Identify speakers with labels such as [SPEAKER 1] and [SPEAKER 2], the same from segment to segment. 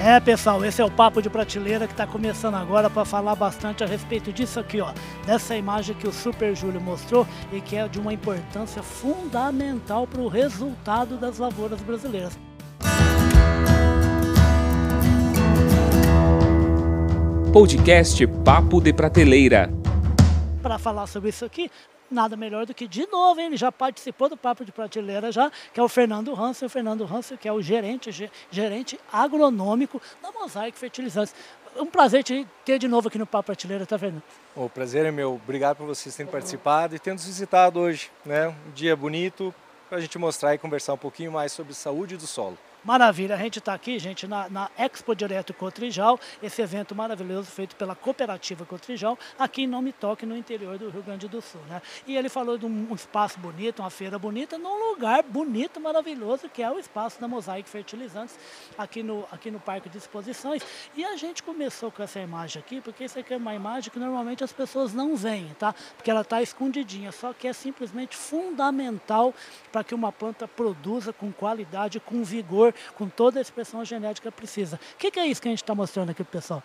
[SPEAKER 1] É, pessoal, esse é o Papo de Prateleira que está começando agora para falar bastante a respeito disso aqui, ó. Dessa imagem que o Super Júlio mostrou e que é de uma importância fundamental para o resultado das lavouras brasileiras.
[SPEAKER 2] Podcast Papo de Prateleira.
[SPEAKER 1] Para falar sobre isso aqui, nada melhor do que, de novo, ele já participou do Papo de Prateleira já, que é o Fernando Hansen, o Fernando Hansen, que é o gerente, gerente agronômico da Mosaic Fertilizantes. Um prazer te ter de novo aqui no Papo Prateleira, tá, Fernando?
[SPEAKER 3] O prazer é meu. Obrigado por vocês terem participado e nos visitado hoje. Né? Um dia bonito para a gente mostrar e conversar um pouquinho mais sobre saúde do solo.
[SPEAKER 1] Maravilha, a gente está aqui, gente, na, na, Expo Direto Cotrijal, esse evento maravilhoso feito pela Cooperativa Cotrijal, aqui em Nome Toque, no interior do Rio Grande do Sul. Né? E ele falou de um, espaço bonito, uma feira bonita, num lugar bonito, maravilhoso, que é o espaço da Mosaic Fertilizantes, aqui no, aqui no Parque de Exposições. E a gente começou com essa imagem aqui, porque isso aqui é uma imagem que normalmente as pessoas não veem, tá? Porque ela está escondidinha, só que é simplesmente fundamental para que uma planta produza com qualidade, com vigor, com toda a expressão genética precisa. O que, que é isso que a gente está mostrando aqui para o pessoal?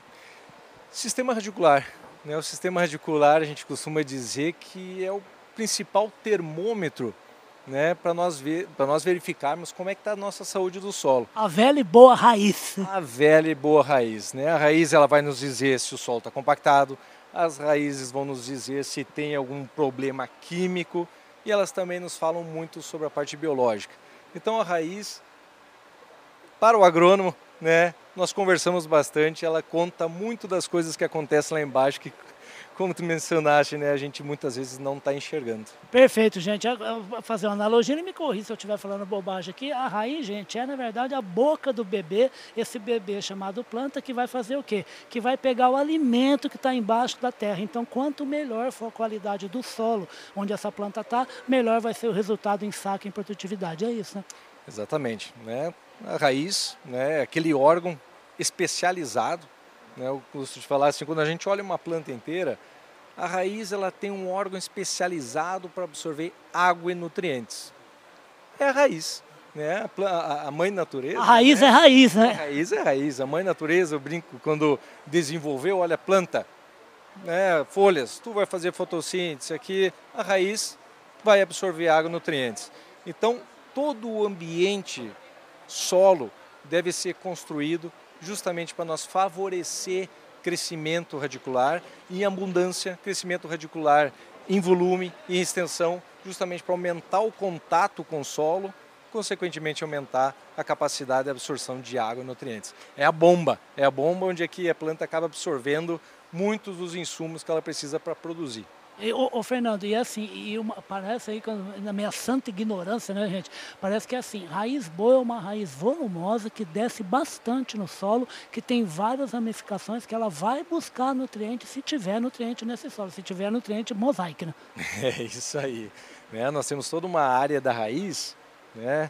[SPEAKER 3] Sistema radicular. Né? O sistema radicular, a gente costuma dizer que é o principal termômetro né, para nós, ver, nós verificarmos como é que está a nossa saúde do solo.
[SPEAKER 1] A velha e boa raiz.
[SPEAKER 3] A velha e boa raiz. Né? A raiz ela vai nos dizer se o solo está compactado, as raízes vão nos dizer se tem algum problema químico e elas também nos falam muito sobre a parte biológica. Então a raiz para o agrônomo, né? Nós conversamos bastante, ela conta muito das coisas que acontecem lá embaixo que como tu mencionaste, né, a gente muitas vezes não está enxergando.
[SPEAKER 1] Perfeito, gente. Eu vou fazer uma analogia e me corri se eu estiver falando bobagem aqui. A raiz, gente, é na verdade a boca do bebê, esse bebê chamado planta, que vai fazer o quê? Que vai pegar o alimento que está embaixo da terra. Então, quanto melhor for a qualidade do solo onde essa planta está, melhor vai ser o resultado em saco e em produtividade. É isso, né?
[SPEAKER 3] Exatamente. Né? A raiz, né, aquele órgão especializado, né, eu gosto de falar assim, quando a gente olha uma planta inteira, a raiz ela tem um órgão especializado para absorver água e nutrientes. É a raiz, né? A, mãe natureza.
[SPEAKER 1] A raiz né? é raiz, né?
[SPEAKER 3] A raiz é raiz. A mãe natureza, eu brinco, quando desenvolveu, olha, planta, né? folhas, tu vai fazer fotossíntese aqui, a raiz vai absorver água e nutrientes. Então, todo o ambiente solo deve ser construído justamente para nós favorecer crescimento radicular e em abundância, crescimento radicular em volume e extensão, justamente para aumentar o contato com o solo, consequentemente aumentar a capacidade de absorção de água e nutrientes. É a bomba, é a bomba onde aqui a planta acaba absorvendo muitos dos insumos que ela precisa para produzir.
[SPEAKER 1] Ô, ô, Fernando, e assim, e uma, parece aí, na minha santa ignorância, né, gente? Parece que é assim, raiz boa é uma raiz volumosa que desce bastante no solo, que tem várias ramificações, que ela vai buscar nutriente se tiver nutriente nesse solo, se tiver nutriente mosaico, né?
[SPEAKER 3] É isso aí. Né? Nós temos toda uma área da raiz, né?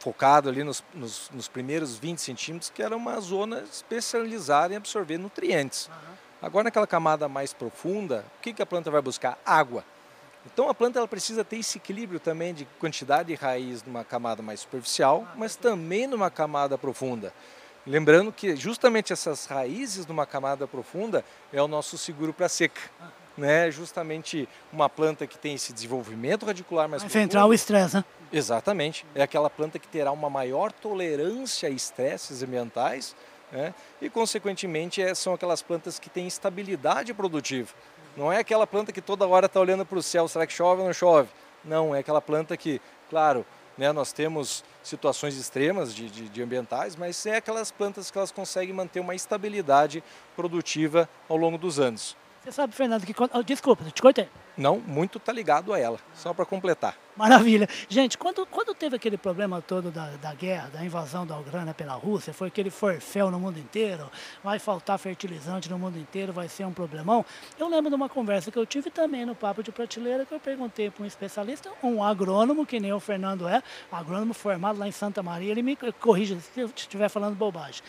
[SPEAKER 3] focado ali nos, nos, nos primeiros 20 centímetros, que era uma zona especializada em absorver nutrientes. Uhum. Agora naquela camada mais profunda, o que, que a planta vai buscar? Água. Então a planta ela precisa ter esse equilíbrio também de quantidade de raiz numa camada mais superficial, mas também numa camada profunda. Lembrando que justamente essas raízes numa camada profunda é o nosso seguro para seca. Né? Justamente uma planta que tem esse desenvolvimento radicular mais
[SPEAKER 1] Vai centrar o estresse, né?
[SPEAKER 3] Exatamente. É aquela planta que terá uma maior tolerância a estresses ambientais né? E, consequentemente, é, são aquelas plantas que têm estabilidade produtiva. Não é aquela planta que toda hora está olhando para o céu, será que chove ou não chove? Não, é aquela planta que, claro, né, nós temos situações extremas de, de, de, ambientais, mas é aquelas plantas que elas conseguem manter uma estabilidade produtiva ao longo dos anos.
[SPEAKER 1] Você sabe, Fernando, que quando... Desculpa, te cortei.
[SPEAKER 3] Não, muito está ligado a ela, só para completar.
[SPEAKER 1] Maravilha. Gente, quando, quando teve aquele problema todo da, da guerra, da invasão da Ucrânia pela Rússia, foi aquele forféu no mundo inteiro, vai faltar fertilizante no mundo inteiro, vai ser um problemão. Eu lembro de uma conversa que eu tive também no Papo de Prateleira, que eu perguntei para um especialista, um agrônomo, que nem o Fernando é, agrônomo formado lá em Santa Maria, ele me corrige se eu estiver falando bobagem.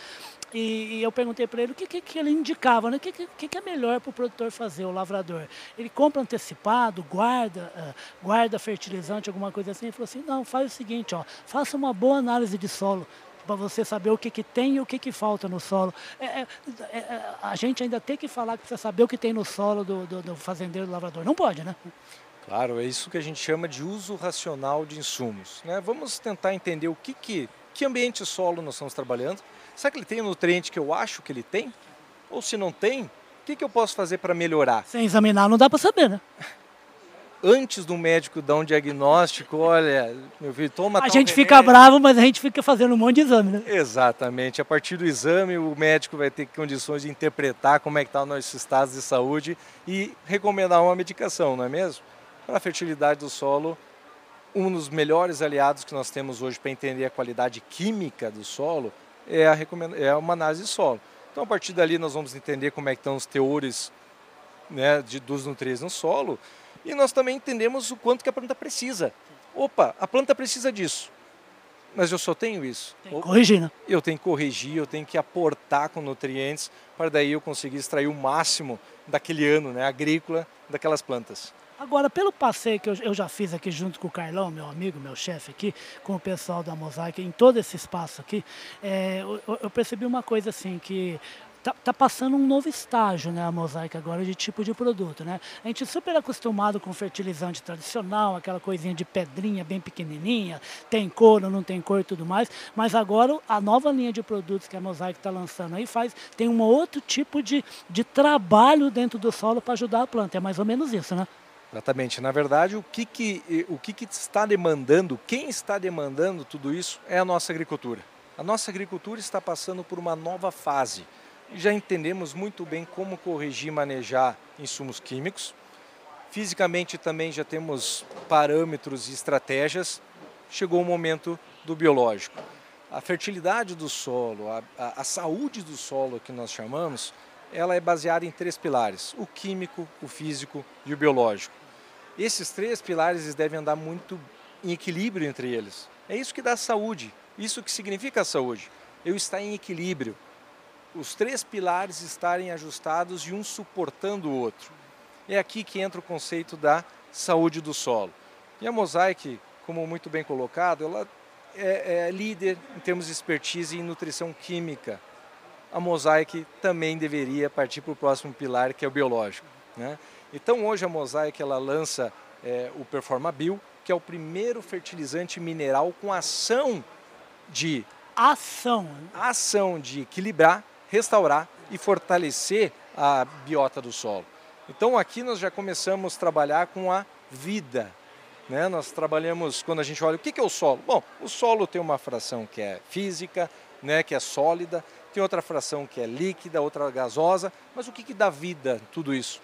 [SPEAKER 1] E, e eu perguntei para ele o que, que, que, ele indicava, né? o que, que, que é melhor para o produtor fazer, o lavrador. Ele compra antecipado, guarda, uh, guarda fertilizante, alguma coisa assim. Ele falou assim, não, faz o seguinte, ó, faça uma boa análise de solo para você saber o que, que tem e o que, que falta no solo. É, é, é, a gente ainda tem que falar que precisa saber o que tem no solo do, do, do fazendeiro do lavrador. Não pode, né?
[SPEAKER 3] Claro, é isso que a gente chama de uso racional de insumos. Né? Vamos tentar entender o que, que, que ambiente solo nós estamos trabalhando. Será que ele tem o nutriente que eu acho que ele tem? Ou se não tem, o que, que eu posso fazer para melhorar?
[SPEAKER 1] Sem examinar não dá para saber, né?
[SPEAKER 3] Antes do médico dar um diagnóstico, olha, meu filho, toma
[SPEAKER 1] A gente fica bravo, mas a gente fica fazendo um monte de exame, né?
[SPEAKER 3] Exatamente. A partir do exame, o médico vai ter condições de interpretar como é que está o nosso estado de saúde e recomendar uma medicação, não é mesmo? Para a fertilidade do solo, um dos melhores aliados que nós temos hoje para entender a qualidade química do solo é, a é uma análise de solo. Então, a partir dali, nós vamos entender como é que estão os teores né, de, dos nutrientes no solo e nós também entendemos o quanto que a planta precisa. Opa, a planta precisa disso, mas eu só tenho isso.
[SPEAKER 1] Tem que corrigir, né?
[SPEAKER 3] Eu tenho que corrigir, eu tenho que aportar com nutrientes para daí eu conseguir extrair o máximo daquele ano né, agrícola daquelas plantas.
[SPEAKER 1] Agora, pelo passeio que eu, já fiz aqui junto com o Carlão, meu amigo, meu chefe aqui, com o pessoal da Mosaic, em todo esse espaço aqui, é, eu, eu percebi uma coisa assim, que Tá, tá, passando um novo estágio, né, a mosaica agora de tipo de produto, né? A gente é super acostumado com fertilizante tradicional, aquela coisinha de pedrinha bem pequenininha, tem cor ou não tem cor e tudo mais, mas agora a nova linha de produtos que a mosaica está lançando aí faz tem um outro tipo de, de trabalho dentro do solo para ajudar a planta, é mais ou menos isso, né?
[SPEAKER 3] Exatamente. Na verdade, o que, que, o que, que está demandando, quem está demandando tudo isso é a nossa agricultura. A nossa agricultura está passando por uma nova fase. Já entendemos muito bem como corrigir e manejar insumos químicos. Fisicamente também já temos parâmetros e estratégias. Chegou o momento do biológico. A fertilidade do solo, a, a, a saúde do solo que nós chamamos, ela é baseada em três pilares: o químico, o físico e o biológico. Esses três pilares devem andar muito em equilíbrio entre eles. É isso que dá saúde, isso que significa saúde. Eu estar em equilíbrio. Os três pilares estarem ajustados e um suportando o outro. É aqui que entra o conceito da saúde do solo. E a Mosaic, como muito bem colocado, ela é, é líder em termos de expertise em nutrição química. A Mosaic também deveria partir para o próximo pilar, que é o biológico. Né? Então hoje a Mosaic ela lança é, o Performabil, que é o primeiro fertilizante mineral com ação de
[SPEAKER 1] ação,
[SPEAKER 3] ação de equilibrar, restaurar e fortalecer a biota do solo. Então aqui nós já começamos a trabalhar com a vida. Né? Nós trabalhamos, quando a gente olha, o que é o solo? Bom, o solo tem uma fração que é física, né, que é sólida, tem outra fração que é líquida, outra gasosa, mas o que, que dá vida tudo isso?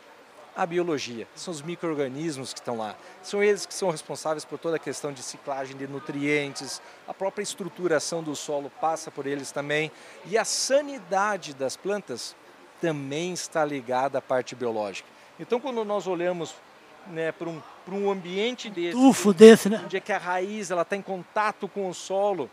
[SPEAKER 3] A biologia, são os micro-organismos que estão lá. São eles que são responsáveis por toda a questão de ciclagem de nutrientes, a própria estruturação do solo passa por eles também. E a sanidade das plantas também está ligada à parte biológica. Então, quando nós olhamos né, para um, um ambiente desse,
[SPEAKER 1] Tufo desse, né?
[SPEAKER 3] onde é que a raiz está em contato com o solo,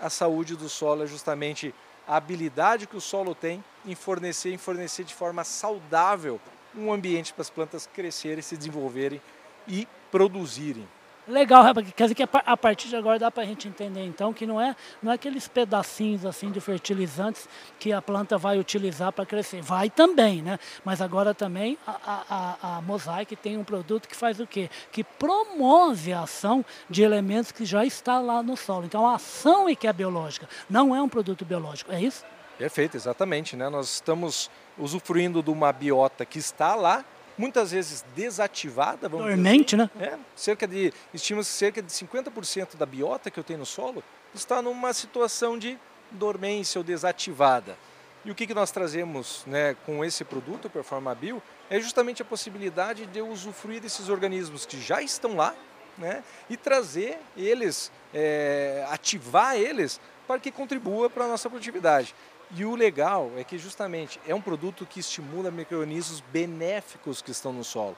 [SPEAKER 3] a saúde do solo é justamente a habilidade que o solo tem em fornecer, em fornecer de forma saudável um ambiente para as plantas crescerem, se desenvolverem e produzirem.
[SPEAKER 1] Legal, quer dizer que a partir de agora dá para a gente entender então que não é, não é aqueles pedacinhos assim de fertilizantes que a planta vai utilizar para crescer. Vai também, né? Mas agora também a, a, a Mosaic tem um produto que faz o quê? Que promove a ação de elementos que já está lá no solo. Então a ação é que é biológica, não é um produto biológico, é isso?
[SPEAKER 3] Perfeito, exatamente. Né? Nós estamos usufruindo de uma biota que está lá, muitas vezes desativada.
[SPEAKER 1] Vamos Dormente,
[SPEAKER 3] assim.
[SPEAKER 1] né?
[SPEAKER 3] É, cerca de, estima-se cerca de 50% da biota que eu tenho no solo está numa situação de dormência ou desativada. E o que, que nós trazemos né, com esse produto, o Performabil, é justamente a possibilidade de eu usufruir desses organismos que já estão lá né, e trazer eles, é, ativar eles para que contribua para a nossa produtividade. E o legal é que justamente é um produto que estimula micro-organismos benéficos que estão no solo,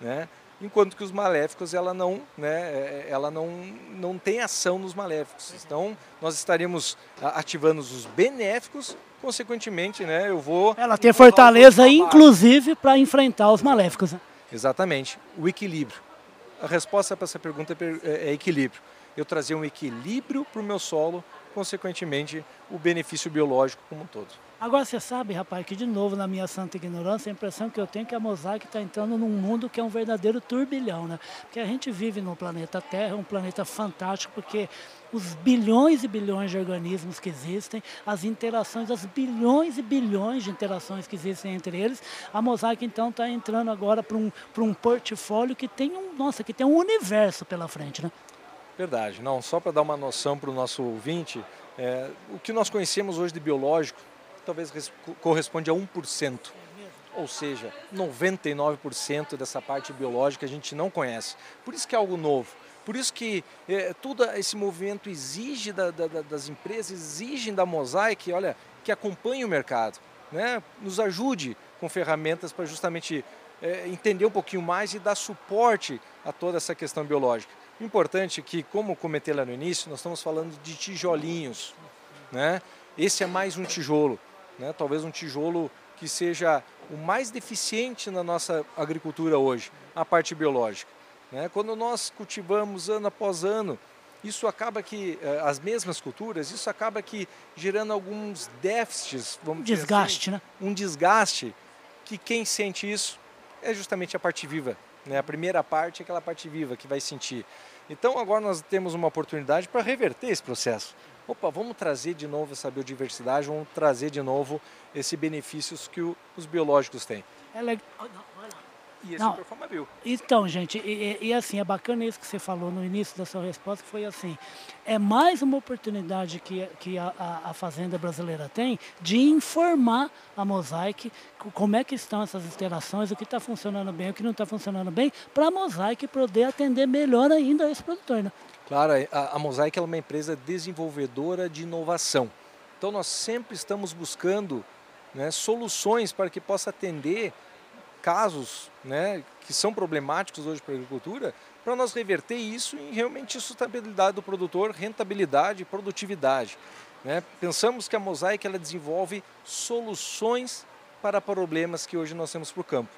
[SPEAKER 3] né? Enquanto que os maléficos ela não, né, é, ela não, não tem ação nos maléficos. Então nós estaremos ativando os benéficos, consequentemente, né, eu vou.
[SPEAKER 1] Ela tem fortaleza, inclusive, para enfrentar os maléficos. Né?
[SPEAKER 3] Exatamente, o equilíbrio. A resposta para essa pergunta é, é equilíbrio. Eu trazer um equilíbrio para o meu solo consequentemente, o benefício biológico como um todo.
[SPEAKER 1] Agora você sabe, rapaz, que de novo na minha santa ignorância, a impressão que eu tenho é que a Mosaic está entrando num mundo que é um verdadeiro turbilhão, né? Porque a gente vive no planeta Terra, um planeta fantástico, porque os bilhões e bilhões de organismos que existem, as interações, as bilhões e bilhões de interações que existem entre eles, a Mosaic então está entrando agora para um, um portfólio que tem um, nossa, que tem um universo pela frente, né?
[SPEAKER 3] Verdade, não, só para dar uma noção para o nosso ouvinte, é, o que nós conhecemos hoje de biológico talvez corresponde a 1%. Ou seja, 99% dessa parte biológica a gente não conhece. Por isso que é algo novo. Por isso que é, todo esse movimento exige da, da, das empresas, exigem da Mosaic, olha, que acompanhe o mercado, né? nos ajude com ferramentas para justamente é, entender um pouquinho mais e dar suporte a toda essa questão biológica. Importante é que, como comentei lá no início, nós estamos falando de tijolinhos. Né? Esse é mais um tijolo né? talvez um tijolo que seja o mais deficiente na nossa agricultura hoje, a parte biológica. Né? Quando nós cultivamos ano após ano, isso acaba que, eh, as mesmas culturas, isso acaba que gerando alguns déficits,
[SPEAKER 1] vamos dizer desgaste, assim, né?
[SPEAKER 3] um desgaste, que quem sente isso é justamente a parte viva. Né? A primeira parte é aquela parte viva que vai sentir. Então agora nós temos uma oportunidade para reverter esse processo opa, vamos trazer de novo essa biodiversidade, vamos trazer de novo esses benefícios que o, os biológicos têm.
[SPEAKER 1] É legal.
[SPEAKER 3] E esse não, é Bio.
[SPEAKER 1] Então, gente, e, e, assim, é bacana isso que você falou no início da sua resposta, foi assim, é mais uma oportunidade que, que a, a, a Fazenda Brasileira tem de informar a Mosaic como é que estão essas interações, o que está funcionando bem, o que não está funcionando bem, para a Mosaic poder atender melhor ainda esse produtor, né?
[SPEAKER 3] Claro, a, a Mosaic é uma empresa desenvolvedora de inovação. Então nós sempre estamos buscando né, soluções para que possa atender casos né, que são problemáticos hoje para a agricultura, para nós reverter isso em realmente sustentabilidade do produtor, rentabilidade e produtividade. Né? Pensamos que a Mosaic ela desenvolve soluções para problemas que hoje nós temos para o campo.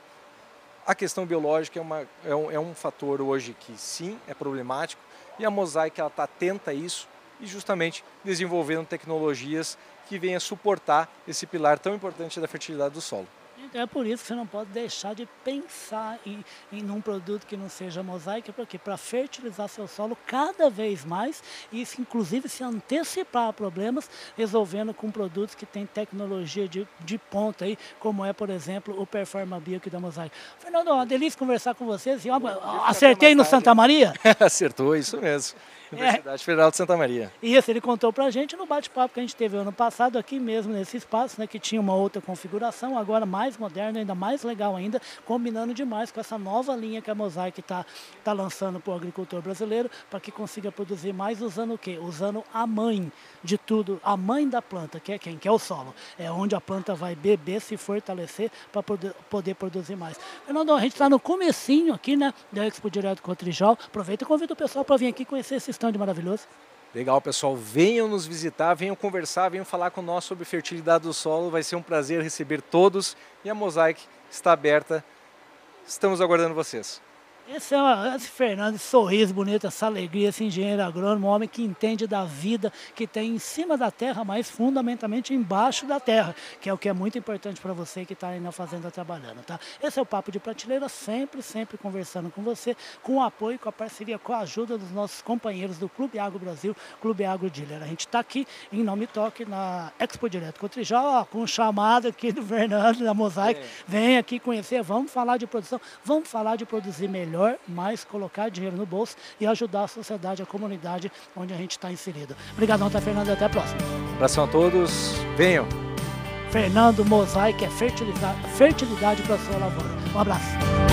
[SPEAKER 3] A questão biológica é, uma, é, um, é um fator hoje que sim é problemático, e a Mosaic está atenta a isso e justamente desenvolvendo tecnologias que venham suportar esse pilar tão importante da fertilidade do solo.
[SPEAKER 1] É por isso que você não pode deixar de pensar em, em um produto que não seja mosaico, porque para fertilizar seu solo cada vez mais e inclusive se antecipar a problemas, resolvendo com produtos que têm tecnologia de, de ponta aí, como é, por exemplo, o Performa Bio aqui da Mosaic. Fernando, uma delícia conversar com vocês. acertei no Santa Maria?
[SPEAKER 3] Acertou, isso mesmo. Universidade é. Federal de Santa Maria.
[SPEAKER 1] Isso, ele contou para a gente no bate-papo que a gente teve ano passado aqui mesmo nesse espaço, né, que tinha uma outra configuração, agora mais moderna, ainda mais legal ainda, combinando demais com essa nova linha que a Mosaic está tá lançando para o agricultor brasileiro, para que consiga produzir mais usando o quê? Usando a mãe de tudo, a mãe da planta, que é quem? Que é o solo. É onde a planta vai beber, se fortalecer para poder, poder produzir mais. Fernando, a gente está no comecinho aqui, né, da Expo Direto Cotrijal. Aproveita e convida o pessoal para vir aqui conhecer esse stand maravilhoso.
[SPEAKER 3] Legal, pessoal. Venham nos visitar, venham conversar, venham falar com nós sobre fertilidade do solo. Vai ser um prazer receber todos e a Mosaic está aberta. Estamos aguardando vocês.
[SPEAKER 1] Esse, é esse Fernando, esse sorriso bonito, essa alegria, esse engenheiro agrônomo, um homem que entende da vida que tem em cima da terra, mas fundamentalmente embaixo da terra, que é o que é muito importante para você que está aí na fazenda trabalhando, tá? Esse é o Papo de Prateleira, sempre, sempre conversando com você, com o apoio, com a parceria, com a ajuda dos nossos companheiros do Clube Agro Brasil, Clube Agro Dealer. A gente está aqui em Nome Toque, na Expo Direto Cotrijal, com um chamado aqui do Fernando, da Mosaic, é. vem aqui conhecer, vamos falar de produção, vamos falar de produzir melhor melhor, mais colocar dinheiro no bolso e ajudar a sociedade, a comunidade onde a gente está inserido. Obrigadão, tá, Fernando, e até a próxima.
[SPEAKER 3] Abração a todos, venham.
[SPEAKER 1] Fernando Mosaic é fertilidade, fertilidade para a sua lavoura. Um abraço.